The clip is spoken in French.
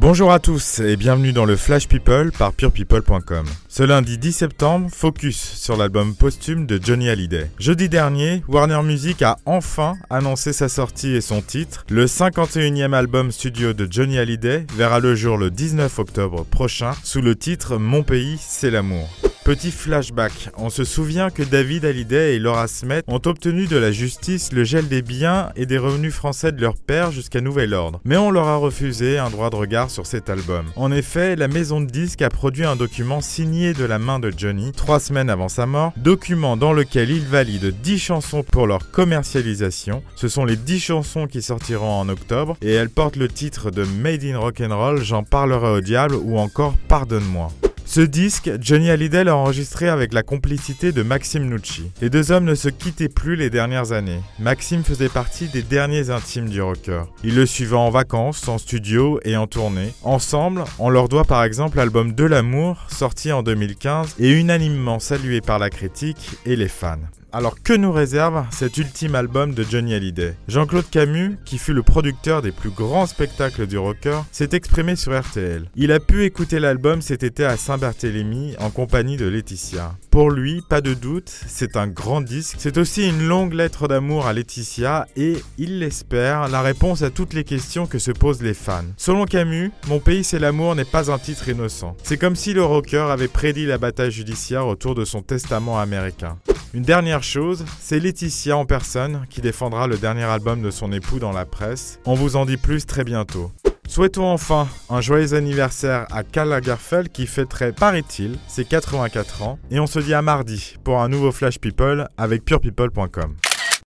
Bonjour à tous et bienvenue dans le Flash People par purepeople.com. Ce lundi 10 septembre, focus sur l'album posthume de Johnny Hallyday. Jeudi dernier, Warner Music a enfin annoncé sa sortie et son titre. Le 51e album studio de Johnny Hallyday verra le jour le 19 octobre prochain sous le titre Mon pays, c'est l'amour. Petit flashback, on se souvient que David Hallyday et Laura Smet ont obtenu de la justice le gel des biens et des revenus français de leur père jusqu'à nouvel ordre. Mais on leur a refusé un droit de regard sur cet album. En effet, la maison de disques a produit un document signé de la main de Johnny trois semaines avant sa mort, document dans lequel il valide 10 chansons pour leur commercialisation. Ce sont les 10 chansons qui sortiront en octobre et elles portent le titre de Made in Rock'n'Roll, J'en parlerai au diable ou encore Pardonne-moi. Ce disque, Johnny Hallyday l'a enregistré avec la complicité de Maxime Nucci. Les deux hommes ne se quittaient plus les dernières années. Maxime faisait partie des derniers intimes du rocker. Il le suivait en vacances, en studio et en tournée. Ensemble, on leur doit par exemple l'album De l'amour, sorti en 2015 et unanimement salué par la critique et les fans. Alors que nous réserve cet ultime album de Johnny Hallyday Jean-Claude Camus, qui fut le producteur des plus grands spectacles du rocker, s'est exprimé sur RTL. Il a pu écouter l'album cet été à Saint-Barthélemy en compagnie de Laetitia. Pour lui, pas de doute, c'est un grand disque. C'est aussi une longue lettre d'amour à Laetitia et, il l'espère, la réponse à toutes les questions que se posent les fans. Selon Camus, Mon pays c'est l'amour n'est pas un titre innocent. C'est comme si le rocker avait prédit la bataille judiciaire autour de son testament américain. Une dernière chose, c'est Laetitia en personne qui défendra le dernier album de son époux dans la presse. On vous en dit plus très bientôt. Souhaitons enfin un joyeux anniversaire à Karl Lagerfeld qui fêterait, paraît-il, ses 84 ans. Et on se dit à mardi pour un nouveau Flash People avec purepeople.com.